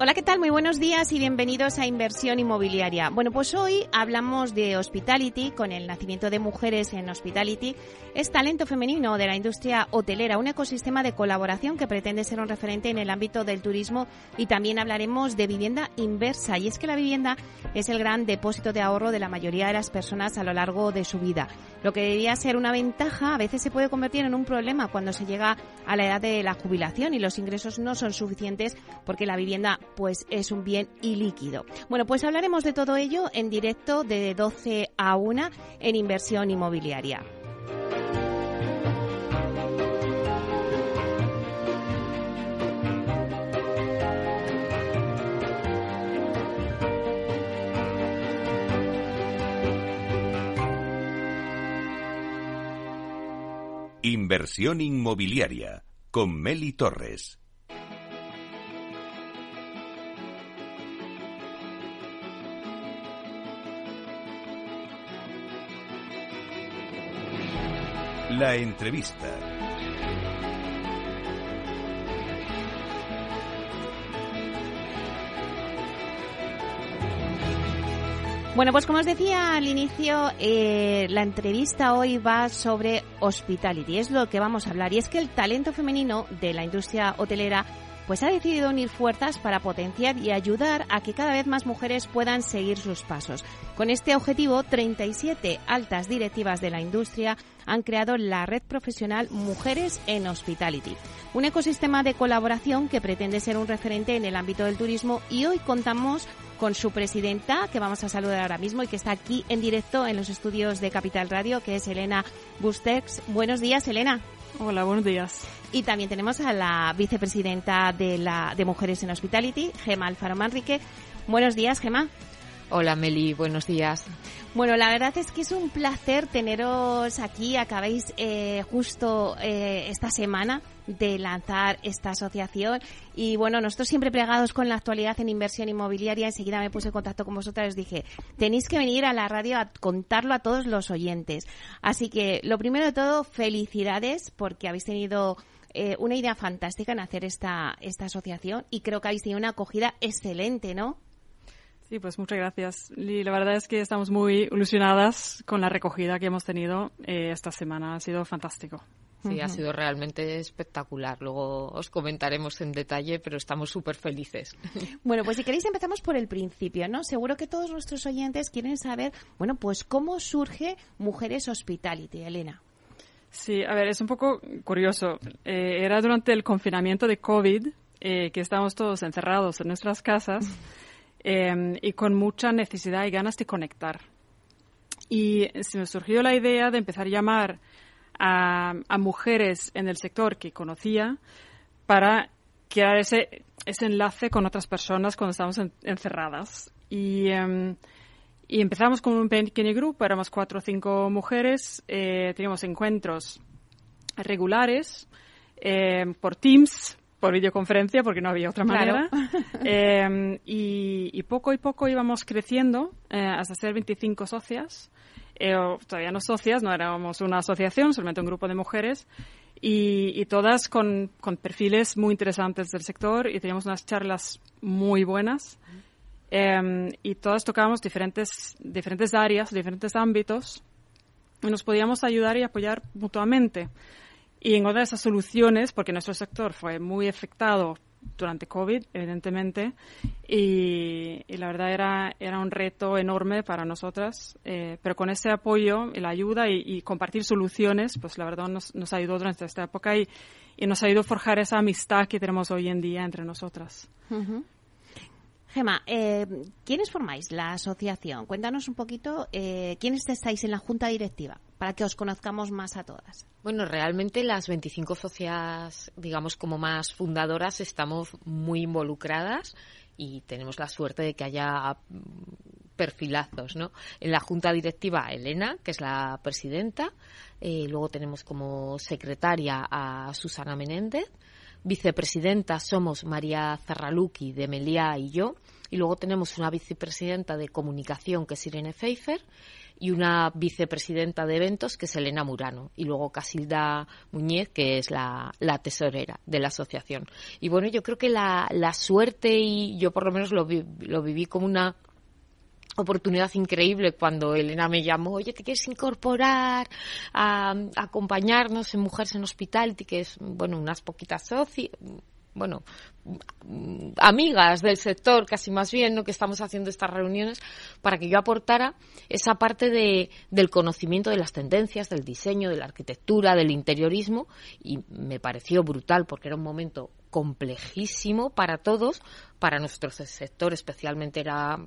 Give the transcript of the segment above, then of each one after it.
hola, ¿qué tal? Muy buenos días y bienvenidos a Inversión Inmobiliaria. Bueno, pues hoy hablamos de Hospitality, con el nacimiento de mujeres en Hospitality. Es talento femenino de la industria hotelera, un ecosistema de colaboración que pretende ser un referente en el ámbito del turismo y también hablaremos de vivienda inversa. Y es que la vivienda es el gran depósito de ahorro de la mayoría de las personas a lo largo de su vida. Lo que debería ser una ventaja a veces se puede convertir en un problema cuando se llega a la edad de la jubilación y los ingresos no son suficientes porque la vivienda pues es un bien ilíquido. Bueno, pues hablaremos de todo ello en directo de 12 a 1 en inversión inmobiliaria. Inversión inmobiliaria con Meli Torres. La entrevista. Bueno, pues como os decía al inicio, eh, la entrevista hoy va sobre hospitality, es lo que vamos a hablar. Y es que el talento femenino de la industria hotelera pues ha decidido unir fuerzas para potenciar y ayudar a que cada vez más mujeres puedan seguir sus pasos. Con este objetivo, 37 altas directivas de la industria han creado la red profesional Mujeres en Hospitality, un ecosistema de colaboración que pretende ser un referente en el ámbito del turismo y hoy contamos con su presidenta, que vamos a saludar ahora mismo y que está aquí en directo en los estudios de Capital Radio, que es Elena Bustex. Buenos días, Elena. Hola, buenos días. Y también tenemos a la vicepresidenta de, la, de Mujeres en Hospitality, Gema Alfaro Manrique. Buenos días, Gema. Hola Meli, buenos días. Bueno, la verdad es que es un placer teneros aquí. Acabáis eh, justo eh, esta semana de lanzar esta asociación y bueno, nosotros siempre plegados con la actualidad en inversión inmobiliaria, enseguida me puse en contacto con vosotras y os dije, tenéis que venir a la radio a contarlo a todos los oyentes. Así que lo primero de todo, felicidades porque habéis tenido eh, una idea fantástica en hacer esta, esta asociación y creo que habéis tenido una acogida excelente, ¿no? Sí, pues muchas gracias. Y la verdad es que estamos muy ilusionadas con la recogida que hemos tenido eh, esta semana. Ha sido fantástico. Sí, ha sido realmente espectacular. Luego os comentaremos en detalle, pero estamos súper felices. Bueno, pues si queréis empezamos por el principio, ¿no? Seguro que todos nuestros oyentes quieren saber, bueno, pues cómo surge Mujeres Hospitality, Elena. Sí, a ver, es un poco curioso. Eh, era durante el confinamiento de COVID eh, que estábamos todos encerrados en nuestras casas. Em, y con mucha necesidad y ganas de conectar. Y se me surgió la idea de empezar a llamar a, mujeres en el sector que conocía para crear ese, ese enlace con otras personas cuando estábamos encerradas. Y, em, y, empezamos con un pequeño grupo, éramos cuatro o cinco mujeres, eh, teníamos encuentros regulares eh, por Teams, por videoconferencia porque no había otra manera. Em, y, poco y poco íbamos creciendo eh, hasta ser 25 socias. Eh, todavía no socias, no éramos una asociación, solamente un grupo de mujeres. Y, todas con, perfiles muy interesantes del sector y teníamos unas charlas muy buenas. Em, y todas tocábamos diferentes, diferentes áreas, diferentes ámbitos y nos podíamos ayudar y apoyar mutuamente. Y encontrar esas soluciones, porque nuestro sector fue muy afectado durante COVID, evidentemente, y, la verdad era, era un reto enorme para nosotras, eh, pero con ese apoyo y la ayuda y, compartir soluciones, pues la verdad nos, nos ayudó durante esta época y, y, nos ayudó a forjar esa amistad que tenemos hoy en día entre nosotras. Gema, eh, ¿quiénes formáis la asociación? Cuéntanos un poquito eh, quiénes estáis en la junta directiva para que os conozcamos más a todas. Bueno, realmente las 25 socias, digamos, como más fundadoras, estamos muy involucradas y tenemos la suerte de que haya perfilazos, ¿no? En la junta directiva, Elena, que es la presidenta, eh, luego tenemos como secretaria a Susana Menéndez, vicepresidentas somos María Zarraluki de y yo, y luego tenemos una vicepresidenta de comunicación que es Irene Pfeiffer y una vicepresidenta de eventos que es Elena Murano y luego Casilda Muñez que es la, tesorera de la asociación. Y bueno, yo creo que la, suerte y yo por lo menos lo, lo viví como una oportunidad increíble cuando Elena me llamó, oye, ¿te quieres incorporar a, acompañarnos en Mujeres en Hospitality? Que es, bueno, unas poquitas socias, bueno, amigas del sector, casi más bien, ¿no? que estamos haciendo estas reuniones, para que yo aportara esa parte de, del conocimiento de las tendencias, del diseño, de la arquitectura, del interiorismo, y me pareció brutal porque era un momento complejísimo para todos, para nuestro sector especialmente era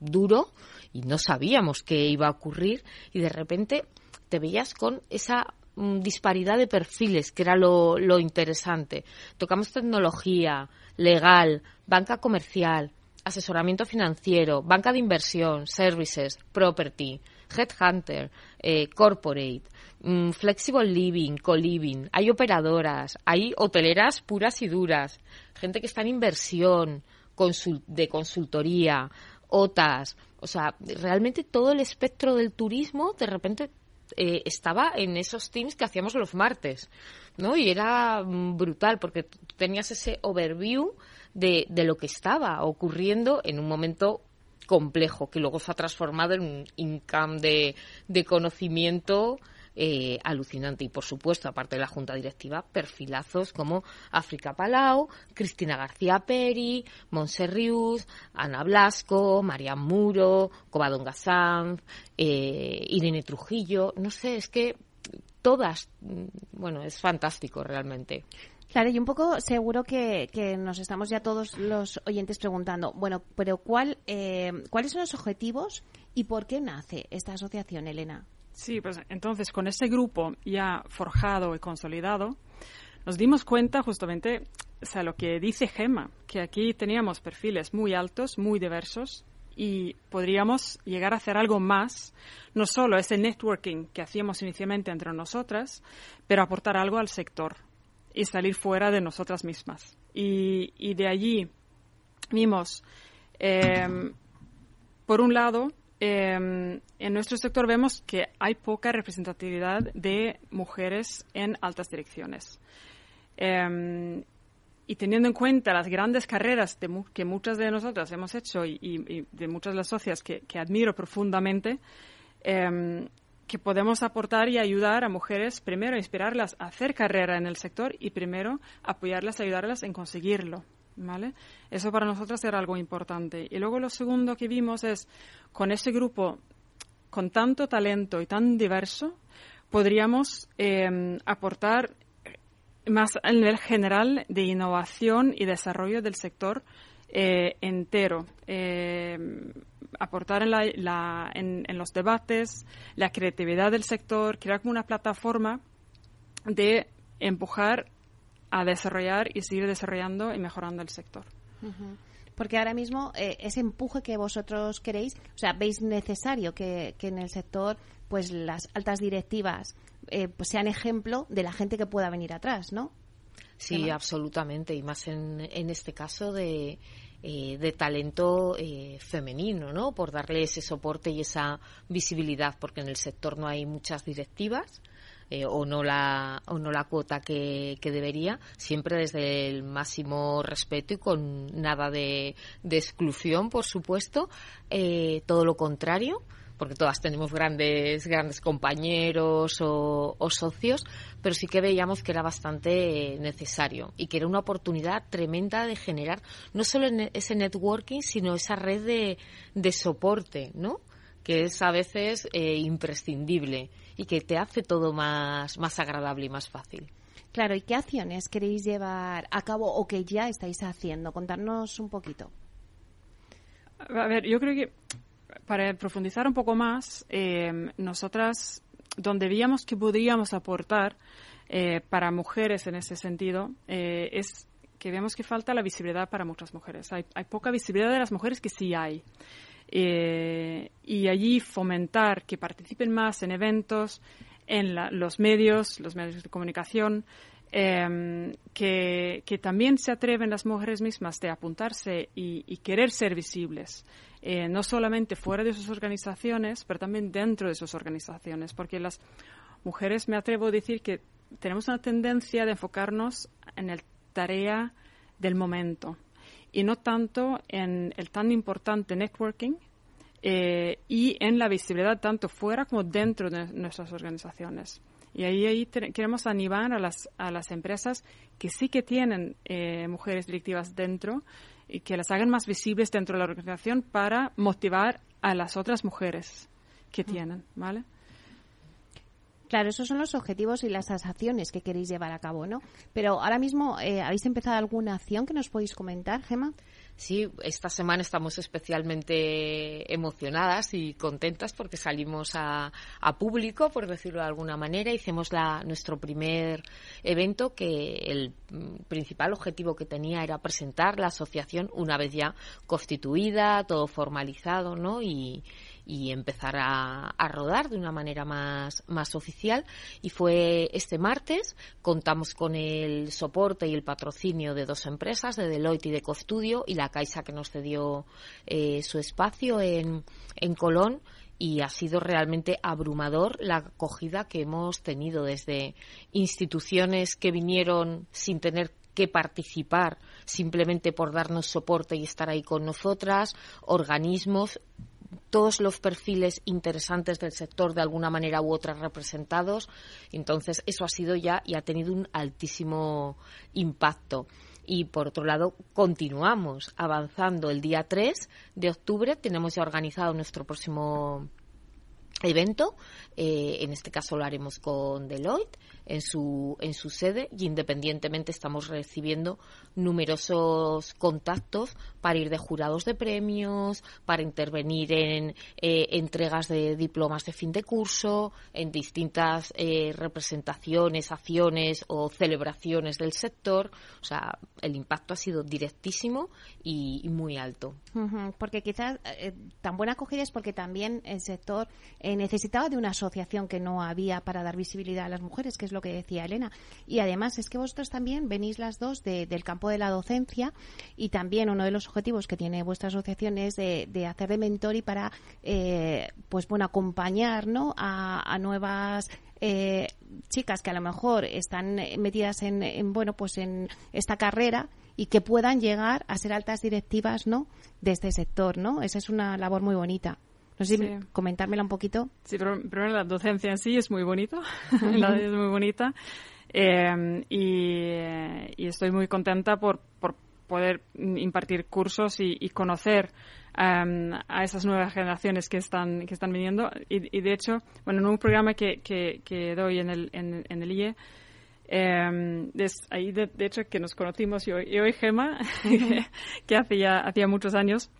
duro y no sabíamos qué iba a ocurrir. Y de repente te veías con esa mm, disparidad de perfiles, que era lo, lo interesante. Tocamos tecnología, legal, banca comercial, asesoramiento financiero, banca de inversión, services, property, headhunter, eh, corporate, mm, flexible living, co-living, hay operadoras, hay hoteleras puras y duras, gente que está en inversión, de consultoría, OTAS, o sea, realmente todo el espectro del turismo de repente eh, estaba en esos teams que hacíamos los martes, ¿no? Y era brutal porque tenías ese overview de, de lo que estaba ocurriendo en un momento complejo que luego se ha transformado en un income de, de conocimiento eh, alucinante. Y por supuesto, aparte de la junta directiva, perfilazos como África Palau, Cristina García Peri, Monserrius, Ana Blasco, María Muro, Covadonga Sanz, eh, Irene Trujillo. No sé, es que todas, mm, bueno, es fantástico realmente. Claro, y un poco seguro que, nos estamos ya todos los oyentes preguntando, bueno, pero ¿cuál, eh, ¿cuáles son los objetivos y por qué nace esta asociación, Elena? Sí, pues entonces con ese grupo ya forjado y consolidado, nos dimos cuenta justamente, o sea, lo que dice Gemma, que aquí teníamos perfiles muy altos, muy diversos, y podríamos llegar a hacer algo más, no solo ese networking que hacíamos inicialmente entre nosotras, pero aportar algo al sector y salir fuera de nosotras mismas. Y, de allí vimos, em, por un lado, em, en nuestro sector vemos que hay poca representatividad de mujeres en altas direcciones. Em, y teniendo en cuenta las grandes carreras que muchas de nosotras hemos hecho y, de muchas de las socias que, admiro profundamente, que podemos aportar y ayudar a mujeres, primero, inspirarlas a hacer carrera en el sector y primero, apoyarlas, ayudarlas en conseguirlo. ¿Vale? Eso para nosotros era algo importante. Y luego lo segundo que vimos es, con ese grupo con tanto talento y tan diverso, podríamos eh, aportar más a nivel general de innovación y desarrollo del sector eh, entero. Eh, aportar en, la, en, los debates, la creatividad del sector, crear como una plataforma de empujar a desarrollar y seguir desarrollando y mejorando el sector. Porque ahora mismo eh, ese empuje que vosotros queréis, o sea, veis necesario que, en el sector pues las altas directivas eh, pues sean ejemplo de la gente que pueda venir atrás, ¿no? Sí, absolutamente, y más en, en este caso de, eh, de talento eh, femenino, ¿no? Por darle ese soporte y esa visibilidad, porque en el sector no hay muchas directivas. Eh, o no la o no la cuota que, que, debería siempre desde el máximo respeto y con nada de, de exclusión por supuesto todo lo contrario porque todas tenemos grandes, grandes compañeros o, socios, pero sí que veíamos que era bastante necesario y que era una oportunidad tremenda de generar no solo ese networking, sino esa red de, de soporte, ¿no? que es a veces eh, imprescindible y que te hace todo más, más agradable y más fácil. Claro, ¿y qué acciones queréis llevar a cabo o que ya estáis haciendo? Contarnos un poquito. A ver, yo creo que para profundizar un poco más, eh, nosotras, donde veíamos que podríamos aportar eh, para mujeres en ese sentido, eh, es que vemos que falta la visibilidad para muchas mujeres. Hay, poca visibilidad de las mujeres que sí hay. Y allí fomentar que participen más en eventos, en los medios, los medios de comunicación, em, que, también se atreven las mujeres mismas de apuntarse y, querer ser visibles, eh, no solamente fuera de sus organizaciones, pero también dentro de sus organizaciones, porque las mujeres, me atrevo a decir que tenemos una tendencia de enfocarnos en la tarea del momento y no tanto en el tan importante networking eh, y en la visibilidad tanto fuera como dentro de nuestras organizaciones. Y ahí, ahí queremos animar a las, a las empresas que sí que tienen eh, mujeres directivas dentro y que las hagan más visibles dentro de la organización para motivar a las otras mujeres que tienen, ¿vale? Claro, esos son los objetivos y las acciones que queréis llevar a cabo, ¿no? Pero ahora mismo, eh, ¿habéis empezado alguna acción que nos podéis comentar, Gema? Sí, esta semana estamos especialmente emocionadas y contentas porque salimos a, público, por decirlo de alguna manera. Hicimos la, nuestro primer evento que el principal objetivo que tenía era presentar la asociación una vez ya constituida, todo formalizado, ¿no? Y, y empezar a, rodar de una manera más, más oficial. Y fue este martes, contamos con el soporte y el patrocinio de dos empresas, de Deloitte y de Costudio, y la Caixa que nos cedió eh, su espacio en, en Colón y ha sido realmente abrumador la acogida que hemos tenido desde instituciones que vinieron sin tener que participar simplemente por darnos soporte y estar ahí con nosotras, organismos todos los perfiles interesantes del sector de alguna manera u otra representados. Entonces, eso ha sido ya y ha tenido un altísimo impacto. Y por otro lado, continuamos avanzando. El día 3 de octubre tenemos ya organizado nuestro próximo evento. Eh, en este caso lo haremos con Deloitte en su, en su sede y independientemente estamos recibiendo numerosos contactos para ir de jurados de premios, para intervenir en eh, entregas de diplomas de fin de curso, en distintas eh, representaciones, acciones o celebraciones del sector. O sea, el impacto ha sido directísimo y, muy alto. porque quizás eh, tan buena acogida es porque también el sector necesitaba de una asociación que no había para dar visibilidad a las mujeres, que es lo que decía Elena. Y además es que vosotros también venís las dos del campo de la docencia y también uno de los objetivos que tiene vuestra asociación es de, hacer de mentor y para, eh, pues bueno, acompañar ¿no? a, nuevas eh, chicas que a lo mejor están metidas en, bueno pues en esta carrera y que puedan llegar a ser altas directivas no de este sector no esa es una labor muy bonita no sé si comentármela un poquito. Sí, pero primero la docencia en sí es muy bonito, la es muy bonita. Em, y, estoy muy contenta por, por poder impartir cursos y, conocer em, a esas nuevas generaciones que están, que están viniendo. Y, de hecho, bueno, en un programa que, que, doy en el, en, el IE, em, ahí de, hecho que nos conocimos yo, yo y Gema, que hacía, hacía muchos años,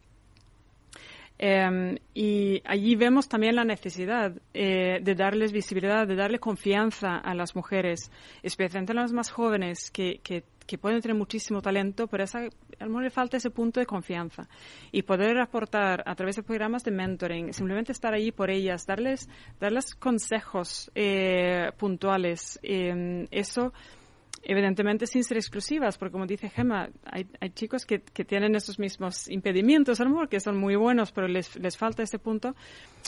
Em, y allí vemos también la necesidad eh, de darles visibilidad, de darle confianza a las mujeres, especialmente a las más jóvenes que, que, pueden tener muchísimo talento, pero esa, a lo le falta ese punto de confianza. Y poder aportar a través de programas de mentoring, simplemente estar allí por ellas, darles, darles consejos eh, puntuales, em, eso evidentemente sin ser exclusivas, porque como dice Gemma, hay, hay chicos que, que, tienen esos mismos impedimentos, a lo mejor, que son muy buenos, pero les, les falta este punto.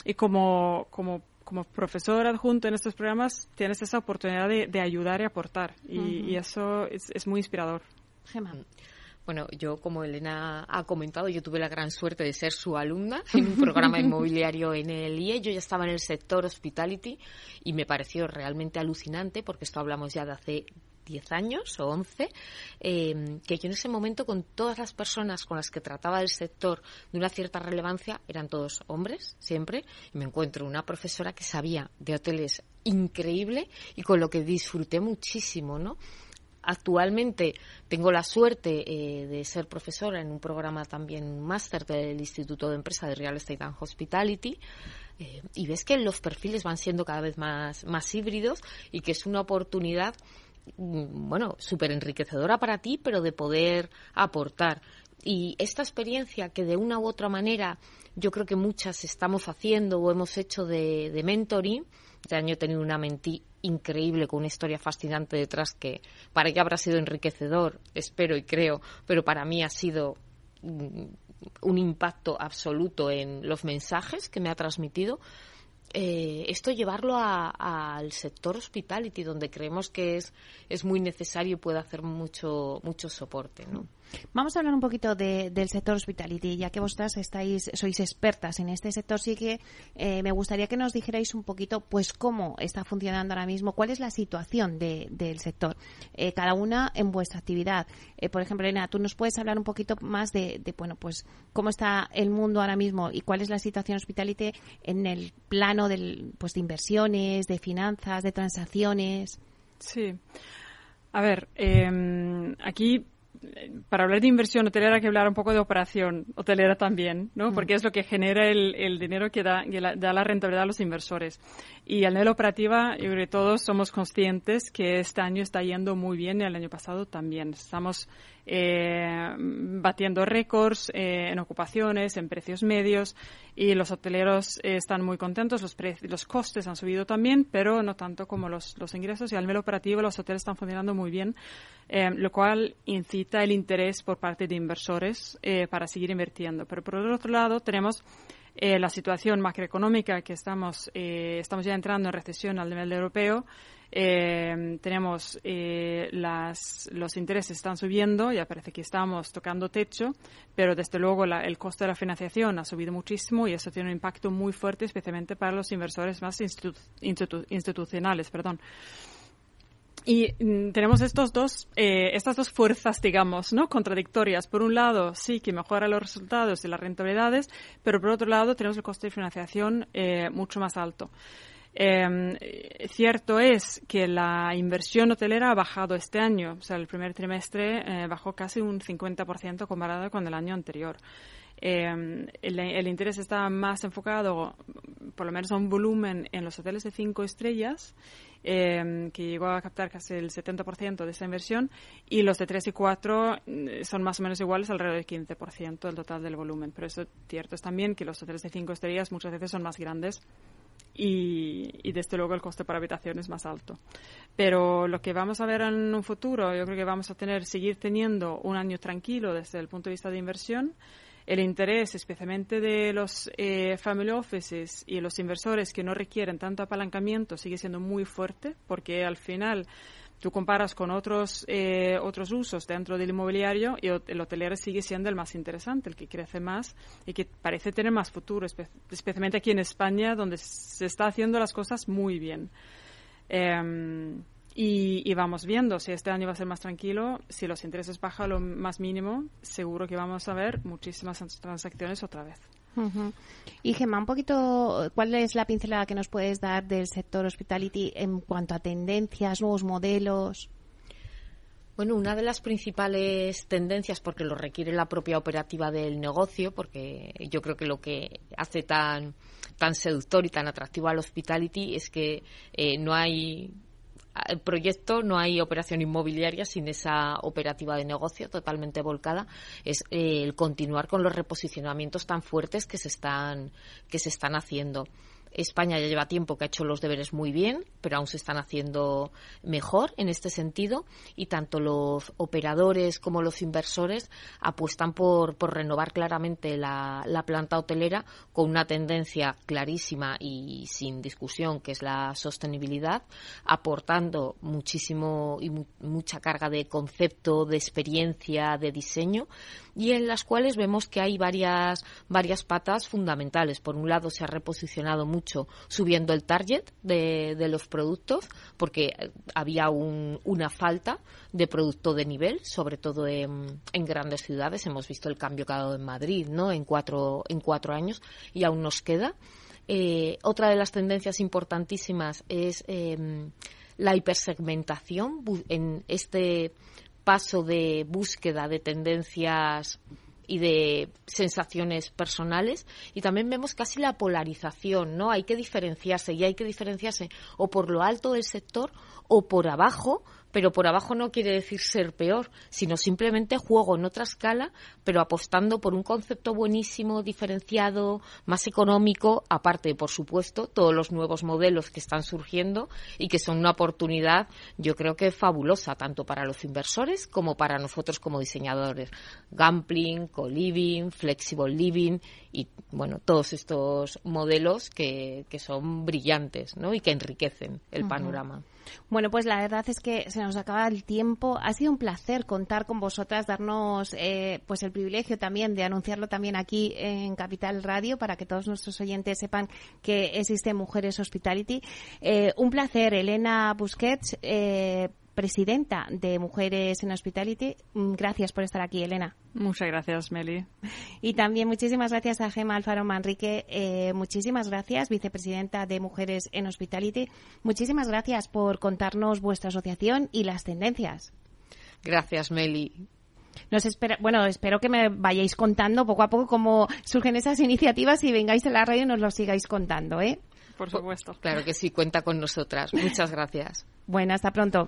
Y como, como, como profesor adjunto en estos programas, tienes esa oportunidad de, de ayudar y aportar. Y, y eso es, es, muy inspirador. Gemma. Bueno, yo, como Elena ha comentado, yo tuve la gran suerte de ser su alumna en un programa inmobiliario en el IE. Yo ya estaba en el sector hospitality y me pareció realmente alucinante, porque esto hablamos ya de hace 10 años o 11, eh, que yo en ese momento con todas las personas con las que trataba del sector de una cierta relevancia eran todos hombres, siempre, y me encuentro una profesora que sabía de hoteles increíble y con lo que disfruté muchísimo, ¿no? Actualmente tengo la suerte eh, de ser profesora en un programa también, máster del Instituto de Empresa de Real Estate and Hospitality, eh, y ves que los perfiles van siendo cada vez más, más híbridos y que es una oportunidad bueno, súper enriquecedora para ti, pero de poder aportar. Y esta experiencia que de una u otra manera yo creo que muchas estamos haciendo o hemos hecho de, mentoring, Este año he tenido una mentí increíble con una historia fascinante detrás que para ella habrá sido enriquecedor, espero y creo, pero para mí ha sido mm, un impacto absoluto en los mensajes que me ha transmitido. Eh, esto llevarlo al sector hospitality, donde creemos que es, es muy necesario y puede hacer mucho, mucho soporte. ¿no? Vamos a hablar un poquito del sector hospitality, ya que vosotras estáis, sois expertas en este sector, sí que eh, me gustaría que nos dijerais un poquito, pues, cómo está funcionando ahora mismo, cuál es la situación del sector, eh, cada una en vuestra actividad. Eh, por ejemplo, Elena, tú nos puedes hablar un poquito más de, bueno, pues, cómo está el mundo ahora mismo y cuál es la situación hospitality en el plano del, pues, de inversiones, de finanzas, de transacciones. Sí. A ver, em, aquí para hablar de inversión hotelera hay que hablar un poco de operación hotelera también, ¿no? Mm. Porque es lo que genera el, dinero que da, da, la rentabilidad a los inversores. Y a nivel operativa, yo creo que todos somos conscientes que este año está yendo muy bien y el año pasado también. Estamos eh, batiendo récords eh, en ocupaciones, en precios medios y los hoteleros eh, están muy contentos. Los, los costes han subido también, pero no tanto como los, ingresos y al nivel operativo los hoteles están funcionando muy bien, lo cual incita el interés por parte de inversores para seguir invirtiendo. Pero por el otro lado tenemos la situación macroeconómica que estamos, estamos ya entrando en recesión al nivel europeo eh, tenemos eh, las, los intereses están subiendo, ya parece que estamos tocando techo, pero desde luego el costo de la financiación ha subido muchísimo y eso tiene un impacto muy fuerte, especialmente para los inversores más institucionales. Perdón. Y mm, tenemos estos dos, eh, estas dos fuerzas, digamos, ¿no? contradictorias. Por un lado, sí que mejora los resultados y las rentabilidades, pero por otro lado tenemos el coste de financiación eh, mucho más alto. Eh, cierto es que la inversión hotelera ha bajado este año, o sea, el primer trimestre eh, bajó casi un 50% comparado con el año anterior. Em, el, interés está más enfocado, por lo menos a un volumen, en los hoteles de cinco estrellas, em, que llegó a captar casi el 70% de esa inversión, y los de tres y cuatro mm, son más o menos iguales, alrededor del 15% del total del volumen. Pero eso cierto es también que los hoteles de cinco estrellas muchas veces son más grandes y, desde luego el coste por habitación es más alto. Pero lo que vamos a ver en un futuro, yo creo que vamos a tener, seguir teniendo un año tranquilo desde el punto de vista de inversión. El interés, especialmente de los eh, family offices y los inversores que no requieren tanto apalancamiento, sigue siendo muy fuerte porque al final tú comparas con otros, eh, otros usos dentro del inmobiliario y el hotelero sigue siendo el más interesante, el que crece más y que parece tener más futuro, especialmente aquí en España, donde se está haciendo las cosas muy bien. Em, y, vamos viendo si este año va a ser más tranquilo, si los intereses bajan lo más mínimo, seguro que vamos a ver muchísimas transacciones otra vez. Y Gemma, un poquito, ¿cuál es la pincelada que nos puedes dar del sector hospitality en cuanto a tendencias, nuevos modelos? Bueno, una de las principales tendencias, porque lo requiere la propia operativa del negocio, porque yo creo que lo que hace tan, tan seductor y tan atractivo al hospitality es que eh, no hay el proyecto no hay operación inmobiliaria sin esa operativa de negocio totalmente volcada. Es eh, el continuar con los reposicionamientos tan fuertes que se están, que se están haciendo. España ya lleva tiempo que ha hecho los deberes muy bien, pero aún se están haciendo mejor en este sentido y tanto los operadores como los inversores apuestan por, por renovar claramente la, la, planta hotelera con una tendencia clarísima y sin discusión que es la sostenibilidad, aportando muchísimo y mucha carga de concepto, de experiencia, de diseño y en las cuales vemos que hay varias, varias patas fundamentales. Por un lado, se ha reposicionado mucho subiendo el target de, de los productos, porque había un, una falta de producto de nivel, sobre todo en, en, grandes ciudades. Hemos visto el cambio que ha dado en Madrid, ¿no? En cuatro, en cuatro años y aún nos queda. Eh, otra de las tendencias importantísimas es eh, la hipersegmentación en este paso de búsqueda de tendencias y de sensaciones personales y también vemos casi la polarización, ¿no? Hay que diferenciarse y hay que diferenciarse o por lo alto del sector o por abajo pero por abajo no quiere decir ser peor, sino simplemente juego en otra escala, pero apostando por un concepto buenísimo, diferenciado, más económico, aparte, por supuesto, todos los nuevos modelos que están surgiendo y que son una oportunidad, yo creo que fabulosa, tanto para los inversores como para nosotros como diseñadores. Gambling, co-living, flexible living y, bueno, todos estos modelos que, que son brillantes, ¿no? Y que enriquecen el panorama. Bueno, pues la verdad es que se nos acaba el tiempo. Ha sido un placer contar con vosotras, darnos eh, pues el privilegio también de anunciarlo también aquí en Capital Radio para que todos nuestros oyentes sepan que existe Mujeres Hospitality. Eh, un placer, Elena Busquets. Eh, presidenta de Mujeres en Hospitality. Mm, gracias por estar aquí, Elena. Muchas gracias, Meli. Y también muchísimas gracias a Gema Alfaro Manrique. Eh, muchísimas gracias, vicepresidenta de Mujeres en Hospitality. Muchísimas gracias por contarnos vuestra asociación y las tendencias. Gracias, Meli. Nos espera, bueno, espero que me vayáis contando poco a poco cómo surgen esas iniciativas y vengáis a la radio y nos lo sigáis contando, ¿eh? Por supuesto. Claro que sí, cuenta con nosotras. Muchas gracias. Bueno, hasta pronto.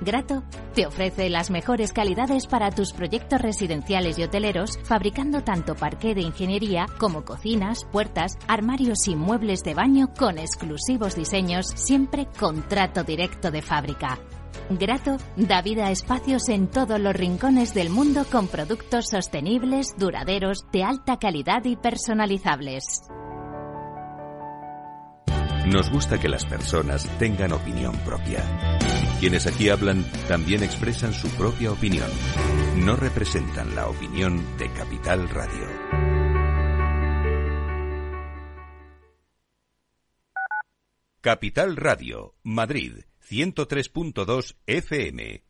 Grato te ofrece las mejores calidades para tus proyectos residenciales y hoteleros, fabricando tanto parqué de ingeniería como cocinas, puertas, armarios y muebles de baño con exclusivos diseños, siempre con trato directo de fábrica. Grato da vida a espacios en todos los rincones del mundo con productos sostenibles, duraderos, de alta calidad y personalizables. Nos gusta que las personas tengan opinión propia. Quienes aquí hablan también expresan su propia opinión. No representan la opinión de Capital Radio. Capital Radio, Madrid, 103.2 FM.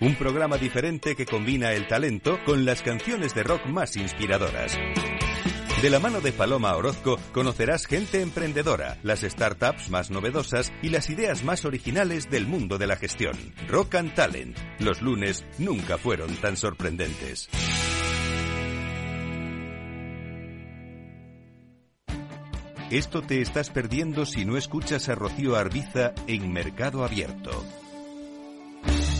Un programa diferente que combina el talento con las canciones de rock más inspiradoras. De la mano de Paloma Orozco conocerás gente emprendedora, las startups más novedosas y las ideas más originales del mundo de la gestión. Rock and Talent. Los lunes nunca fueron tan sorprendentes. Esto te estás perdiendo si no escuchas a Rocío Arbiza en Mercado Abierto.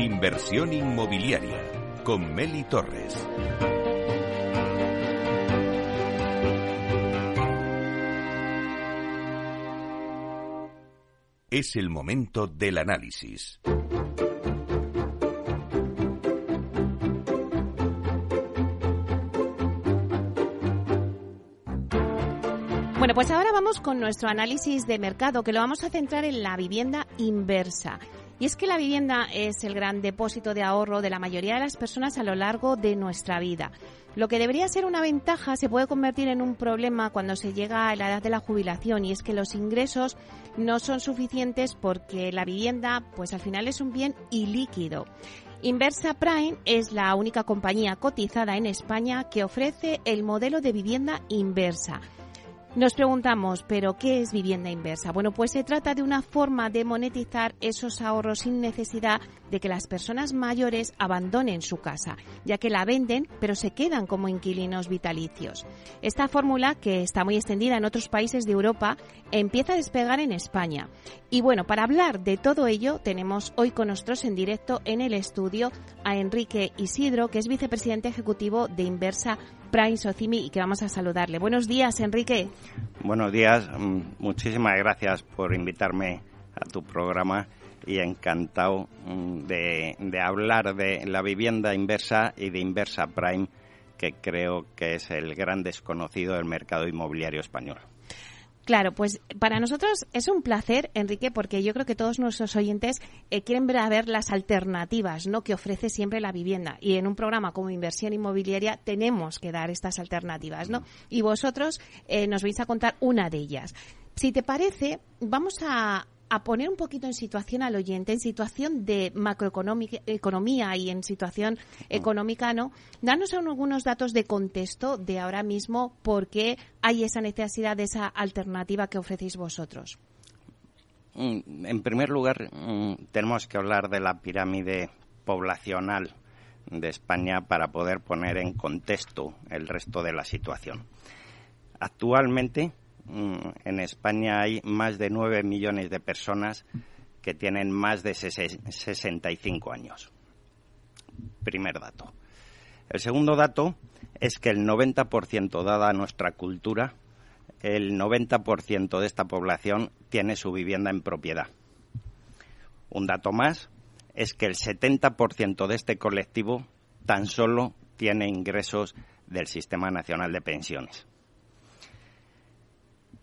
Inversión inmobiliaria con Meli Torres. Es el momento del análisis. Bueno, pues ahora vamos con nuestro análisis de mercado, que lo vamos a centrar en la vivienda inversa. Y es que la vivienda es el gran depósito de ahorro de la mayoría de las personas a lo largo de nuestra vida. Lo que debería ser una ventaja se puede convertir en un problema cuando se llega a la edad de la jubilación y es que los ingresos no son suficientes porque la vivienda pues al final es un bien ilíquido. Inversa Prime es la única compañía cotizada en España que ofrece el modelo de vivienda inversa nos preguntamos, ¿pero qué es vivienda inversa? Bueno, pues se trata de una forma de monetizar esos ahorros sin necesidad de que las personas mayores abandonen su casa, ya que la venden, pero se quedan como inquilinos vitalicios. Esta fórmula, que está muy extendida en otros países de Europa, empieza a despegar en España. Y bueno, para hablar de todo ello, tenemos hoy con nosotros en directo en el estudio a Enrique Isidro, que es vicepresidente ejecutivo de Inversa Prime Socimi y que vamos a saludarle. Buenos días, Enrique. Buenos días, mm, muchísimas gracias por invitarme a tu programa y encantado mm, de, de hablar de la vivienda inversa y de Inversa Prime, que creo que es el gran desconocido del mercado inmobiliario español. Claro, pues para nosotros es un placer, Enrique, porque yo creo que todos nuestros oyentes eh, quieren ver a ver las alternativas ¿no? que ofrece siempre la vivienda. Y en un programa como Inversión Inmobiliaria tenemos que dar estas alternativas, ¿no? Y vosotros eh, nos vais a contar una de ellas. Si te parece, vamos a, a poner un poquito en situación al oyente, en situación de macroeconomía y en situación económica, ¿no? Danos algunos datos de contexto de ahora mismo por qué hay esa necesidad de esa alternativa que ofrecéis vosotros. Mm, en primer lugar, mm, tenemos que hablar de la pirámide poblacional de España para poder poner en contexto el resto de la situación. Actualmente, en España hay más de 9 millones de personas que tienen más de 65 años. Primer dato. El segundo dato es que el 90%, dada nuestra cultura, el 90% de esta población tiene su vivienda en propiedad. Un dato más es que el 70% de este colectivo tan solo tiene ingresos del Sistema Nacional de Pensiones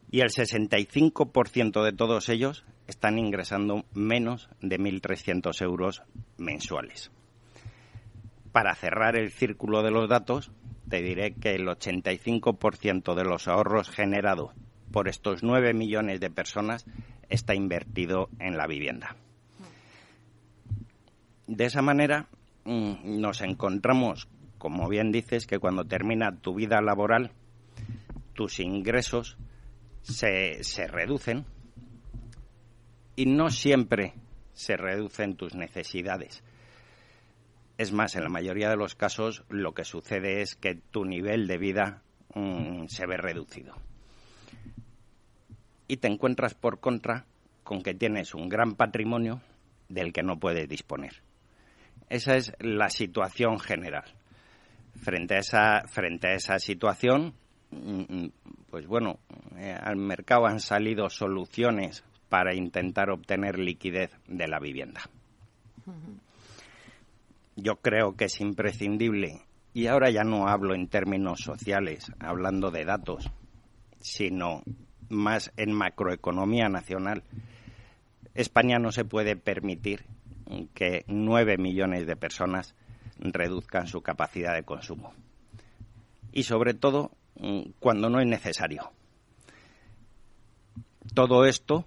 y el 65% de todos ellos están ingresando menos de 1.300 euros mensuales. Para cerrar el círculo de los datos, te diré que el 85% de los ahorros generados por estos 9 millones de personas está invertido en la vivienda. De esa manera mm, nos encontramos, como bien dices, que cuando termina tu vida laboral, tus ingresos se, se reducen y no siempre se reducen tus necesidades. Es más, en la mayoría de los casos lo que sucede es que tu nivel de vida mm, se ve reducido. Y te encuentras por contra con que tienes un gran patrimonio del que no puedes disponer. Esa es la situación general. Frente a esa, frente a esa situación, pues bueno, eh, al mercado han salido soluciones para intentar obtener liquidez de la vivienda. Yo creo que es imprescindible, y ahora ya no hablo en términos sociales, hablando de datos, sino más en macroeconomía nacional. España no se puede permitir que nueve millones de personas reduzcan su capacidad de consumo. Y sobre todo Mm, cuando no es necesario. Todo esto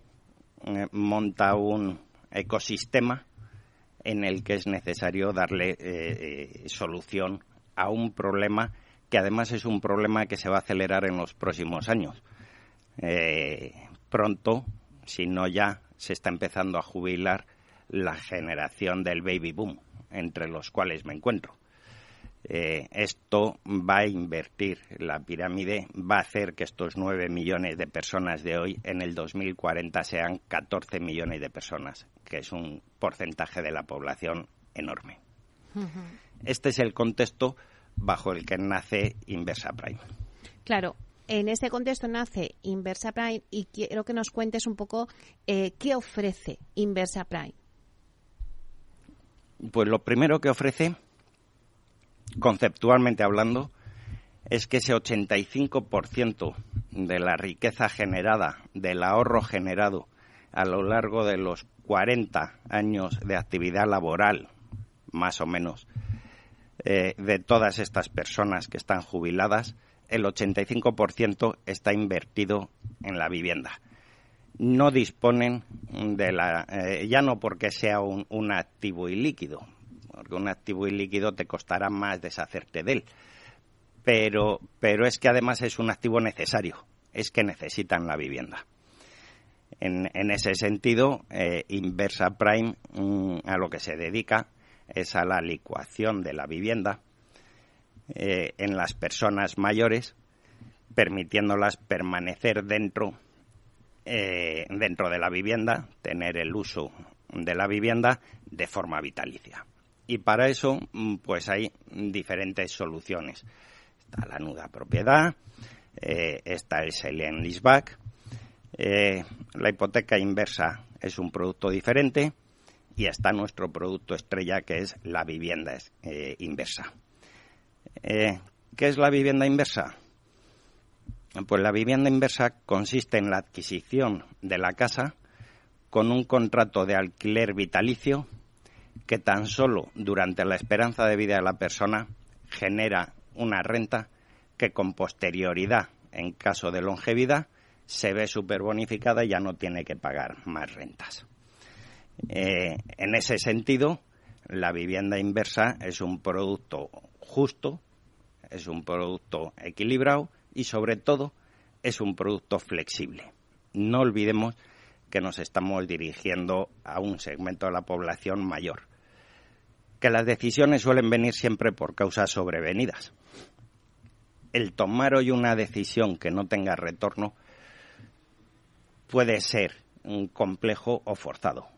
eh, monta un ecosistema en el que es necesario darle solución a un problema que además es un problema que se va a acelerar en los próximos años. pronto, si no ya, se está empezando a jubilar la generación del baby boom, entre los cuales me encuentro. Eh, esto va a invertir la pirámide, va a hacer que estos 9 millones de personas de hoy en el 2040 sean 14 millones de personas, que es un porcentaje de la población enorme. Este es el contexto bajo el que nace Inversa Prime. Claro, en este contexto nace Inversa Prime y quiero que nos cuentes un poco eh, qué ofrece Inversa Prime. Pues lo primero que ofrece conceptualmente hablando, es que ese 85% de la riqueza generada, del ahorro generado a lo largo de los 40 años de actividad laboral, más o menos, eh, de todas estas personas que están jubiladas, el 85% está invertido en la vivienda. No disponen de la, eh, ya no porque sea un, un activo ilíquido, porque un activo ilíquido te costará más deshacerte de él. Pero, pero es que además es un activo necesario, es que necesitan la vivienda. En, ese sentido, eh, Inversa Prime mm, a lo que se dedica es a la licuación de la vivienda eh, en las personas mayores, permitiéndolas permanecer dentro, eh, dentro de la vivienda, tener el uso de la vivienda de forma vitalicia. Y para eso, mm, pues hay diferentes soluciones. Está la nuda propiedad, eh, está el sale and leaseback. Eh, la hipoteca inversa es un producto diferente y está nuestro producto estrella que es la vivienda eh, inversa. ¿Qué es la vivienda inversa? Pues la vivienda inversa consiste en la adquisición de la casa con un contrato de alquiler vitalicio que tan solo durante la esperanza de vida de la persona genera una renta que con posterioridad, en caso de longevidad, se ve superbonificada y ya no tiene que pagar más rentas. Eh, en ese sentido, la vivienda inversa es un producto justo, es un producto equilibrado y, sobre todo, es un producto flexible. No olvidemos que nos estamos dirigiendo a un segmento de la población mayor que las decisiones suelen venir siempre por causas sobrevenidas. El tomar hoy una decisión que no tenga retorno puede ser complejo o forzado.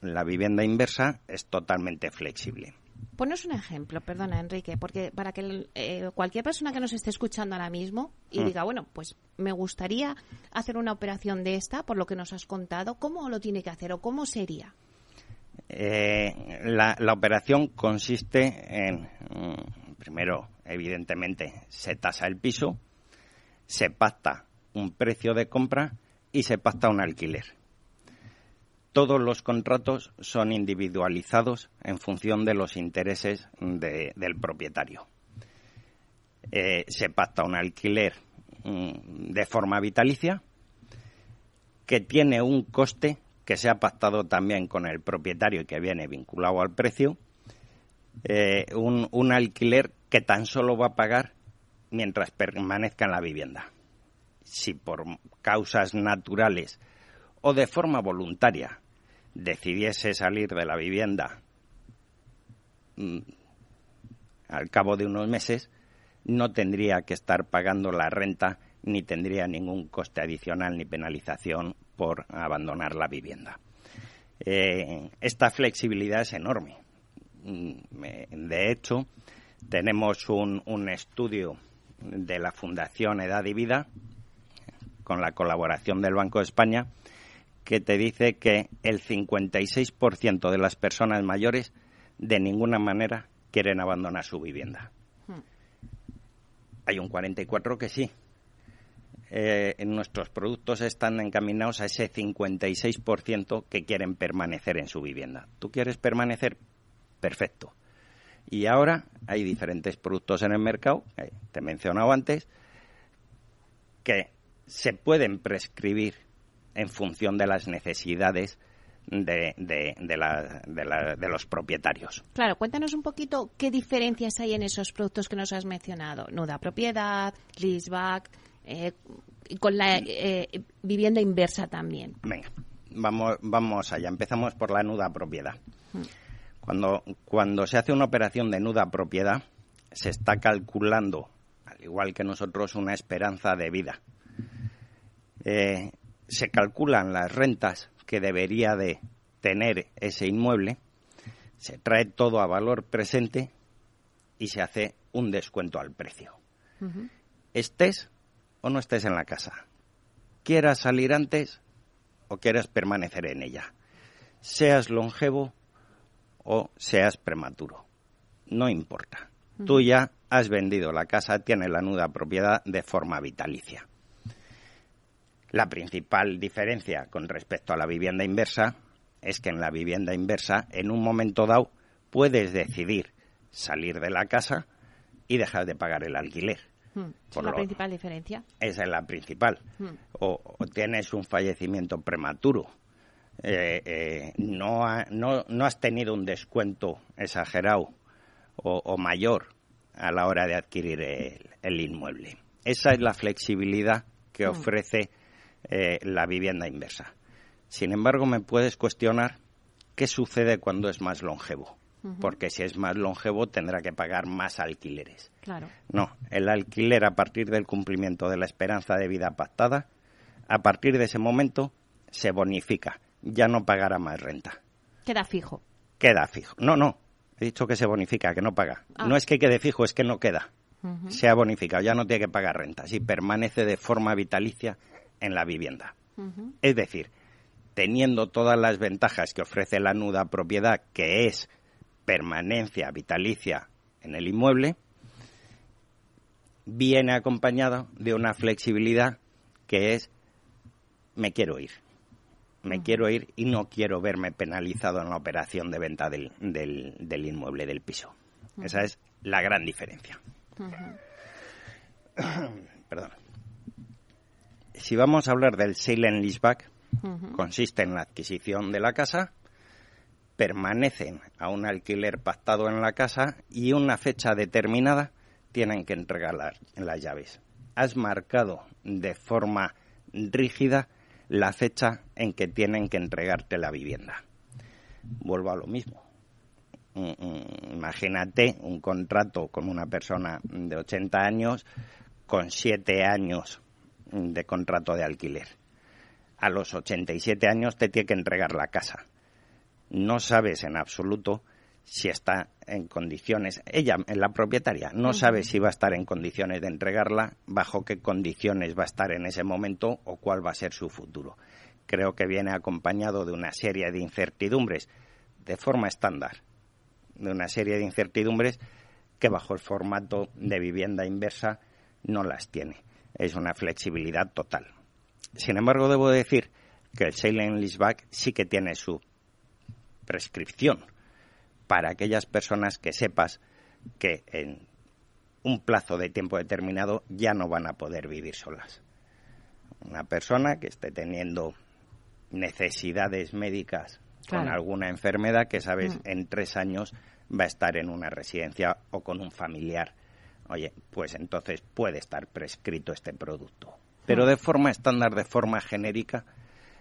La vivienda inversa es totalmente flexible. Ponos un ejemplo, perdona Enrique, porque para que eh, cualquier persona que nos esté escuchando ahora mismo y mm. diga, bueno, pues me gustaría hacer una operación de esta, por lo que nos has contado, ¿cómo lo tiene que hacer o cómo sería? Eh, la, operación consiste en, mm, primero, evidentemente, se tasa el piso, se pacta un precio de compra y se pacta un alquiler. Todos los contratos son individualizados en función de los intereses del propietario. Eh, se pacta un alquiler mm, de forma vitalicia que tiene un coste que se ha pactado también con el propietario que viene vinculado al precio, eh, un, alquiler que tan solo va a pagar mientras permanezca en la vivienda. Si por causas naturales o de forma voluntaria decidiese salir de la vivienda mm, al cabo de unos meses, no tendría que estar pagando la renta ni tendría ningún coste adicional ni penalización por abandonar la vivienda. Eh, esta flexibilidad es enorme. Mm, de hecho, tenemos un, un estudio de la Fundación Edad y Vida, con la colaboración del Banco de España, que te dice que el 56% de las personas mayores de ninguna manera quieren abandonar su vivienda. Hmm. Hay un 44% que sí, eh, en nuestros productos están encaminados a ese 56% que quieren permanecer en su vivienda. ¿Tú quieres permanecer? Perfecto. Y ahora hay diferentes productos en el mercado, eh, te he mencionado antes, que se pueden prescribir en función de las necesidades de, de, de, de, de, los propietarios. Claro, cuéntanos un poquito qué diferencias hay en esos productos que nos has mencionado. Nuda propiedad, leaseback, eh, con la eh, vivienda inversa también. Venga, vamos, vamos allá. Empezamos por la nuda propiedad. Hmm. Cuando, cuando se hace una operación de nuda propiedad, se está calculando, al igual que nosotros, una esperanza de vida. Eh, se calculan las rentas que debería de tener ese inmueble, se trae todo a valor presente y se hace un descuento al precio. Estés o no estés en la casa, quieras salir antes o quieras permanecer en ella, seas longevo o seas prematuro, no importa. Tú ya has vendido la casa, tienes la nuda propiedad de forma vitalicia. La principal diferencia con respecto a la vivienda inversa es que en la vivienda inversa, en un momento dado, puedes decidir salir de la casa y dejar de pagar el alquiler. Hmm. es la principal diferencia. Esa es la principal. Hmm. O, tienes un fallecimiento prematuro. Eh, eh, no, no, no, has tenido un descuento exagerado o, mayor a la hora de adquirir el, inmueble. Esa es la flexibilidad que hmm. ofrece eh, la vivienda inversa. Sin embargo, me puedes cuestionar qué sucede cuando es más longevo. Porque si es más longevo tendrá que pagar más alquileres. Claro. No, el alquiler a partir del cumplimiento de la esperanza de vida pactada, a partir de ese momento se bonifica, ya no pagará más renta. Queda fijo. Queda fijo. No, no, he dicho que se bonifica, que no paga. Ah. No es que quede fijo, es que no queda. Se ha bonificado, ya no tiene que pagar renta. Si permanece de forma vitalicia en la vivienda. Es decir, teniendo todas las ventajas que ofrece la nuda propiedad, que es permanencia vitalicia en el inmueble, viene acompañado de una flexibilidad que es me quiero ir. Me quiero ir y no quiero verme penalizado en la operación de venta del, del, inmueble, del piso. Esa es la gran diferencia. Perdón si vamos a hablar del sale and leaseback, consiste en la adquisición de la casa, permanecen a un alquiler pactado en la casa y una fecha determinada tienen que entregar las, llaves. Has marcado de forma rígida la fecha en que tienen que entregarte la vivienda. Vuelvo a lo mismo. Mm, mm, imagínate un contrato con una persona de 80 años con 7 años de contrato de alquiler. A los 87 años te tiene que entregar la casa. No sabes en absoluto si está en condiciones, ella, la propietaria, no sabe si va a estar en condiciones de entregarla, bajo qué condiciones va a estar en ese momento o cuál va a ser su futuro. Creo que viene acompañado de una serie de incertidumbres de forma estándar, de una serie de incertidumbres que bajo el formato de vivienda inversa no las tiene es una flexibilidad total. Sin embargo, debo decir que el sale and leaseback sí que tiene su prescripción para aquellas personas que sepas que en un plazo de tiempo determinado ya no van a poder vivir solas. Una persona que esté teniendo necesidades médicas con alguna enfermedad que sabes mm. en tres años va a estar en una residencia o con un familiar oye, pues entonces puede estar prescrito este producto. Pero de forma estándar, de forma genérica,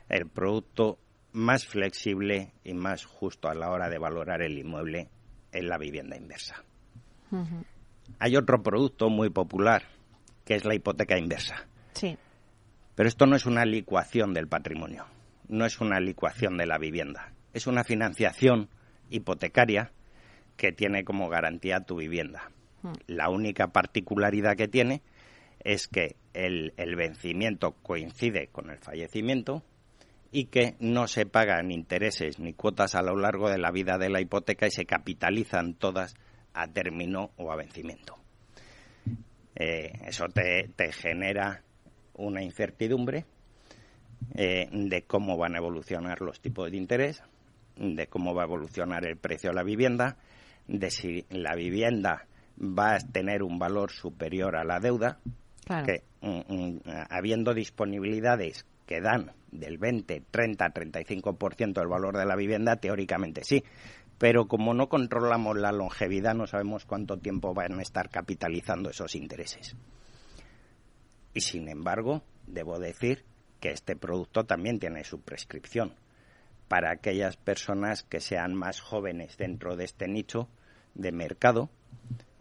el producto más flexible y más justo a la hora de valorar el inmueble es la vivienda inversa. Hay otro producto muy popular que es la hipoteca inversa. Sí. Pero esto no es una licuación del patrimonio, no es una licuación de la vivienda, es una financiación hipotecaria que tiene como garantía tu vivienda. Hmm. La única particularidad que tiene es que el, vencimiento coincide con el fallecimiento y que no se pagan intereses ni cuotas a lo largo de la vida de la hipoteca y se capitalizan todas a término o a vencimiento. Eh, eso te, genera una incertidumbre eh, de cómo van a evolucionar los tipos de interés, de cómo va a evolucionar el precio de la vivienda, de si la vivienda va a tener un valor superior a la deuda, que mm, mm, habiendo disponibilidades que dan del 20, 30, 35% del valor de la vivienda, teóricamente sí. Pero como no controlamos la longevidad, no sabemos cuánto tiempo van a estar capitalizando esos intereses. Y sin embargo, debo decir que este producto también tiene su prescripción para aquellas personas que sean más jóvenes dentro de este nicho de mercado,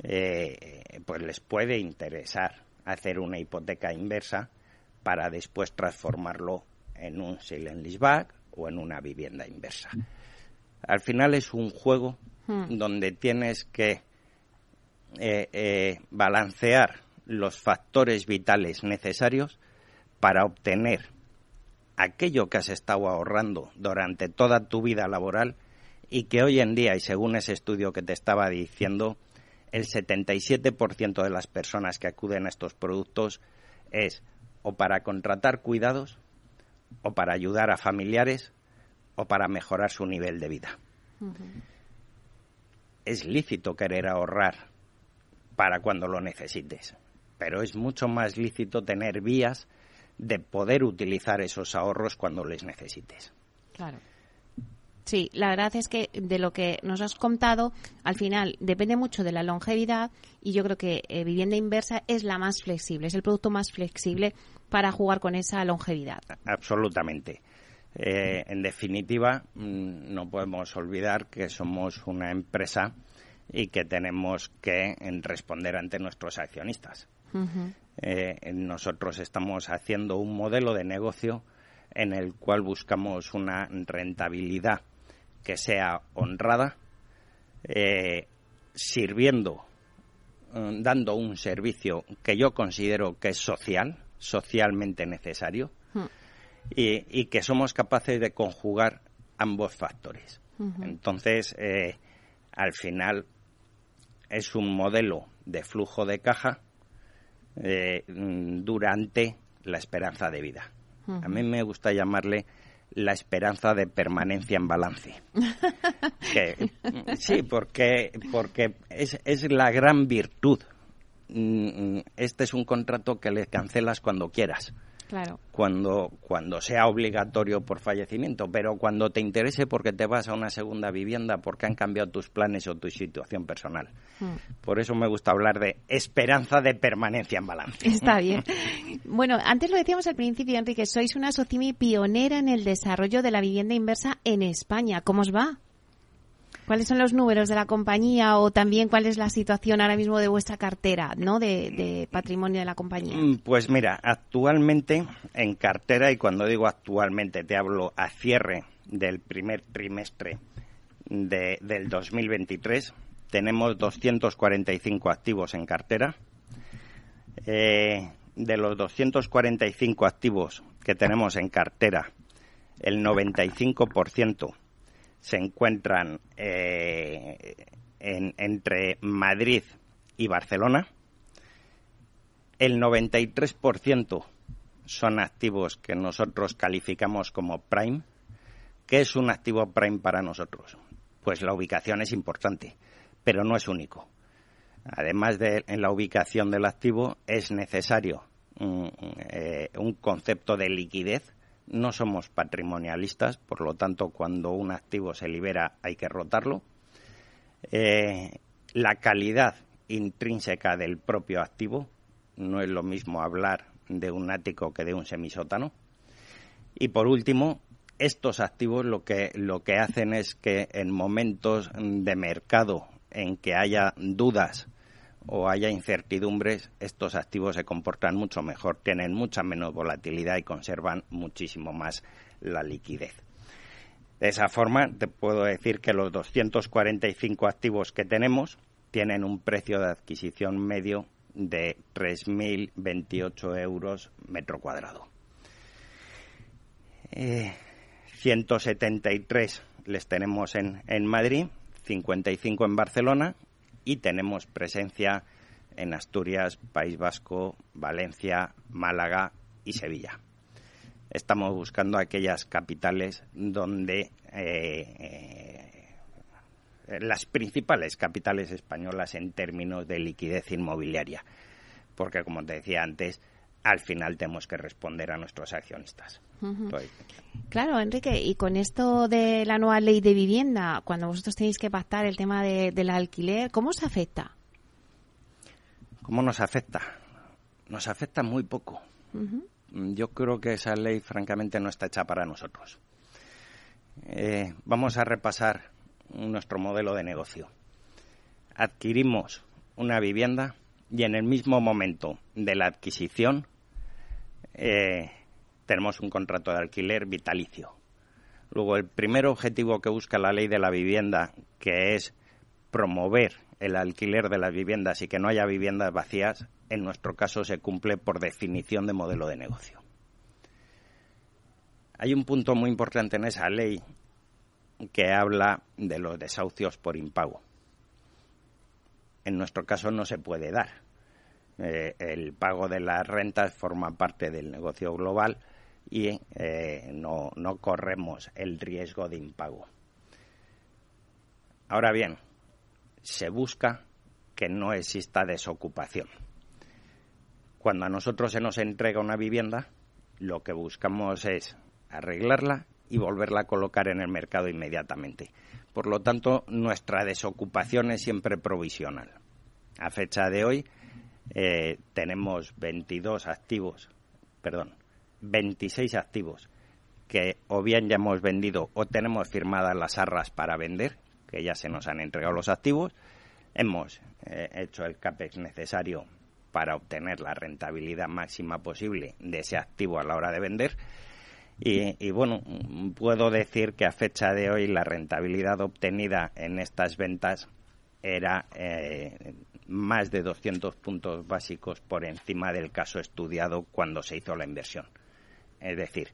eh, pues les puede interesar hacer una hipoteca inversa para después transformarlo en un sale and leaseback o en una vivienda inversa. Al final es un juego Hmm. donde tienes que eh, eh, balancear los factores vitales necesarios para obtener aquello que has estado ahorrando durante toda tu vida laboral y que hoy en día, y según ese estudio que te estaba diciendo, el 77% de las personas que acuden a estos productos es o para contratar cuidados, o para ayudar a familiares, o para mejorar su nivel de vida. Es lícito querer ahorrar para cuando lo necesites, pero es mucho más lícito tener vías de poder utilizar esos ahorros cuando les necesites. Claro. Sí, la verdad es que de lo que nos has contado, al final depende mucho de la longevidad y yo creo que eh, vivienda inversa es la más flexible, es el producto más flexible para jugar con esa longevidad. Absolutamente. Eh, en definitiva, mm, no podemos olvidar que somos una empresa y que tenemos que responder ante nuestros accionistas. Eh, nosotros estamos haciendo un modelo de negocio en el cual buscamos una rentabilidad que sea honrada, eh, sirviendo, mm, dando un servicio que yo considero que es social, socialmente necesario, Hmm. y, y que somos capaces de conjugar ambos factores. Entonces, eh, al final, es un modelo de flujo de caja eh, mm, durante la esperanza de vida. A mí me gusta llamarle la esperanza de permanencia en balance. Que, sí, porque, porque es, es la gran virtud. Mm, mm, Este es un contrato que le cancelas cuando quieras Claro. cuando, cuando sea obligatorio por fallecimiento, pero cuando te interese porque te vas a una segunda vivienda, porque han cambiado tus planes o tu situación personal. Hmm. Por eso me gusta hablar de esperanza de permanencia en balance. Está bien. Bueno, antes lo decíamos al principio, Enrique, sois una Socimi pionera en el desarrollo de la vivienda inversa en España. ¿Cómo os va? ¿Cuáles son los números de la compañía o también cuál es la situación ahora mismo de vuestra cartera, ¿no? De, patrimonio de la compañía. Mm, Pues mira, actualmente en cartera, y cuando digo actualmente te hablo a cierre del primer trimestre de- del 2023, tenemos 245 activos en cartera. Eh, de los 245 activos que tenemos en cartera, el 95% se encuentran eh, en- entre Madrid y Barcelona. El 93% son activos que nosotros calificamos como prime. ¿Qué es un activo prime para nosotros? Pues la ubicación es importante, pero no es único. Además de en la ubicación del activo, es necesario mm, eh, un concepto de liquidez. No somos patrimonialistas, por lo tanto, cuando un activo se libera hay que rotarlo. Eh, la calidad intrínseca del propio activo, no es lo mismo hablar de un ático que de un semisótano. Y por último, estos activos lo que, lo que hacen es que en momentos de mercado en que haya dudas o haya incertidumbres, estos activos se comportan mucho mejor, tienen mucha menos volatilidad y conservan muchísimo más la liquidez. De esa forma, te puedo decir que los 245 activos que tenemos tienen un precio de adquisición medio de 3.028 euros metro cuadrado. Eh, 173 les tenemos en, en Madrid, 55 en Barcelona y tenemos presencia en Asturias, País Vasco, Valencia, Málaga y Sevilla. Estamos buscando aquellas capitales donde eh, eh, las principales capitales españolas en términos de liquidez inmobiliaria, porque como te decía antes, al final tenemos que responder a nuestros accionistas. Claro, Enrique, y con esto de la nueva ley de vivienda, cuando vosotros tenéis que pactar el tema de, del alquiler, ¿cómo os afecta? ¿Cómo nos afecta? Nos afecta muy poco. Yo creo que esa ley, francamente, no está hecha para nosotros. Eh, vamos a repasar nuestro modelo de negocio. Adquirimos una vivienda y en el mismo momento de la adquisición eh, tenemos un contrato de alquiler vitalicio. Luego, el primer objetivo que busca la ley de la vivienda, que es promover el alquiler de las viviendas y que no haya viviendas vacías, en nuestro caso se cumple por definición de modelo de negocio. Hay un punto muy importante en esa ley que habla de los desahucios por impago. En nuestro caso no se puede dar. Eh, el pago de las rentas forma parte del negocio global y eh, no, no corremos el riesgo de impago. Ahora bien, se busca que no exista desocupación. Cuando a nosotros se nos entrega una vivienda, lo que buscamos es arreglarla y volverla a colocar en el mercado inmediatamente. Por lo tanto, nuestra desocupación es siempre provisional. A fecha de hoy eh, tenemos 22 activos, perdón, 26 activos que o bien ya hemos vendido o tenemos firmadas las arras para vender, que ya se nos han entregado los activos. Hemos eh, hecho el CAPEX necesario para obtener la rentabilidad máxima posible de ese activo a la hora de vender y, bueno, puedo decir que a fecha de hoy la rentabilidad obtenida en estas ventas era eh, más de 200 puntos básicos por encima del caso estudiado cuando se hizo la inversión. Es decir,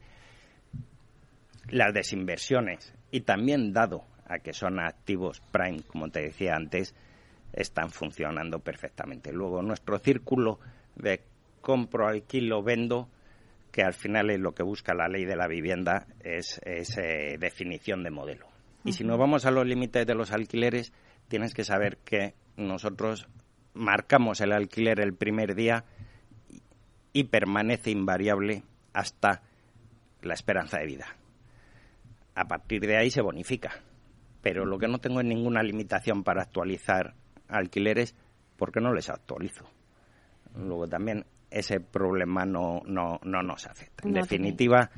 las desinversiones y también dado a que son activos prime, como te decía antes, están funcionando perfectamente. Luego, nuestro círculo de compro, alquilo, vendo que al final es lo que busca la ley de la vivienda, es, eh, definición de modelo. Y si nos vamos a los límites de los alquileres, tienes que saber que nosotros marcamos el alquiler el primer día y permanece invariable hasta la esperanza de vida. A partir de ahí se bonifica. Pero lo que no tengo es ninguna limitación para actualizar alquileres porque no les actualizo. Luego también ese problema no, no, no nos afecta. En definitiva,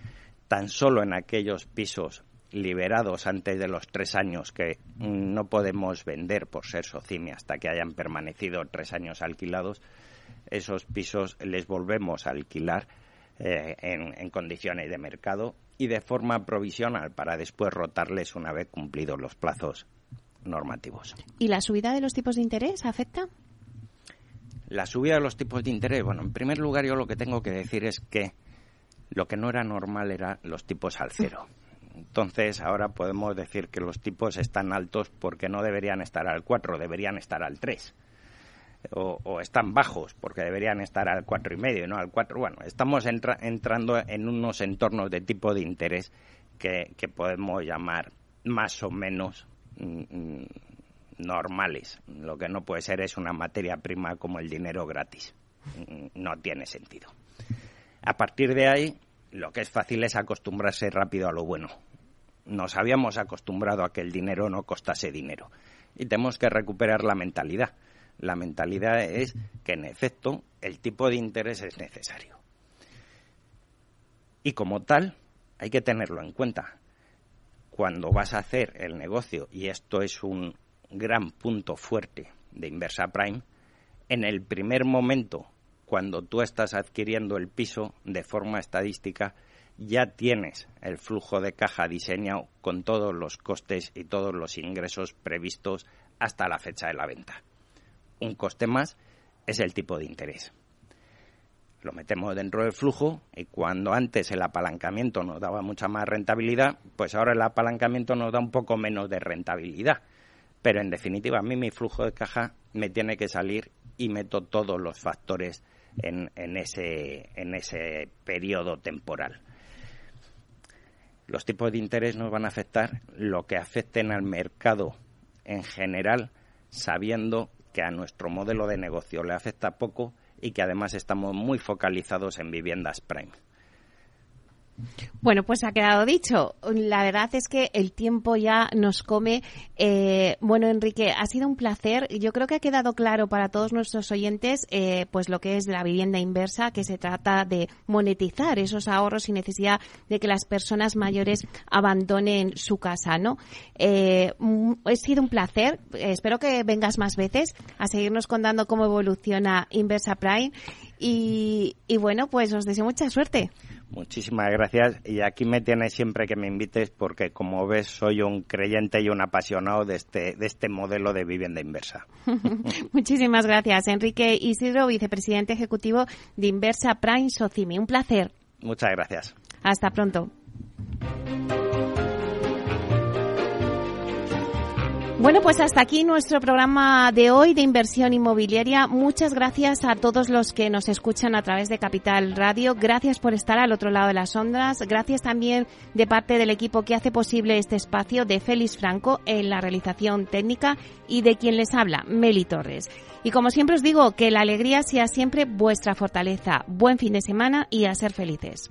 tan solo en aquellos pisos liberados antes de los tres años que no podemos vender por ser socimi hasta que hayan permanecido tres años alquilados, esos pisos les volvemos a alquilar eh, en, en, condiciones de mercado y de forma provisional para después rotarles una vez cumplidos los plazos normativos. ¿Y la subida de los tipos de interés afecta? La subida de los tipos de interés, bueno, en primer lugar yo lo que tengo que decir es que lo que no era normal eran los tipos al cero. Entonces ahora podemos decir que los tipos están altos porque no deberían estar al 4, deberían estar al 3. O, están bajos porque deberían estar al cuatro y medio, no al 4. Bueno, estamos entrando en unos entornos de tipo de interés que, podemos llamar más o menos mm, mm, normales. Lo que no puede ser es una materia prima como el dinero gratis. No tiene sentido. A partir de ahí, lo que es fácil es acostumbrarse rápido a lo bueno. Nos habíamos acostumbrado a que el dinero no costase dinero. Y tenemos que recuperar la mentalidad. La mentalidad es que, en efecto, el tipo de interés es necesario. Y como tal, hay que tenerlo en cuenta. Cuando vas a hacer el negocio, y esto es un, gran punto fuerte de Inversa Prime, en el primer momento, cuando tú estás adquiriendo el piso de forma estadística, ya tienes el flujo de caja diseñado con todos los costes y todos los ingresos previstos hasta la fecha de la venta. Un coste más es el tipo de interés. Lo metemos dentro del flujo y cuando antes el apalancamiento nos daba mucha más rentabilidad, pues ahora el apalancamiento nos da un poco menos de rentabilidad pero en definitiva, a mí mi flujo de caja me tiene que salir y meto todos los factores en, ese, en ese periodo temporal. Los tipos de interés nos van a afectar lo que afecten al mercado en general, sabiendo que a nuestro modelo de negocio le afecta poco y que además estamos muy focalizados en viviendas prime. Bueno, pues ha quedado dicho. La verdad es que el tiempo ya nos come. Eh, bueno, Enrique, ha sido un placer. Yo creo que ha quedado claro para todos nuestros oyentes, eh, pues lo que es la vivienda inversa, que se trata de monetizar esos ahorros sin necesidad de que las personas mayores abandonen su casa, ¿no? Eh, mm, ha sido un placer. espero que vengas más veces a seguirnos contando cómo evoluciona Inversa Prime. Y, y bueno, pues os deseo mucha suerte. Muchísimas gracias y aquí me tienes siempre que me invites porque como ves soy un creyente y un apasionado de este, de este modelo de vivienda inversa. Muchísimas gracias. Enrique Isidro, vicepresidente ejecutivo de Inversa Prime Socimi. Un placer. Muchas gracias. Hasta pronto. Bueno, pues hasta aquí nuestro programa de hoy de inversión inmobiliaria. Muchas gracias a todos los que nos escuchan a través de Capital Radio. Gracias por estar al otro lado de las ondas. Gracias también de parte del equipo que hace posible este espacio de Félix Franco en la realización técnica y de quien les habla, Meli Torres. Y como siempre os digo, que la alegría sea siempre vuestra fortaleza. Buen fin de semana y a ser felices.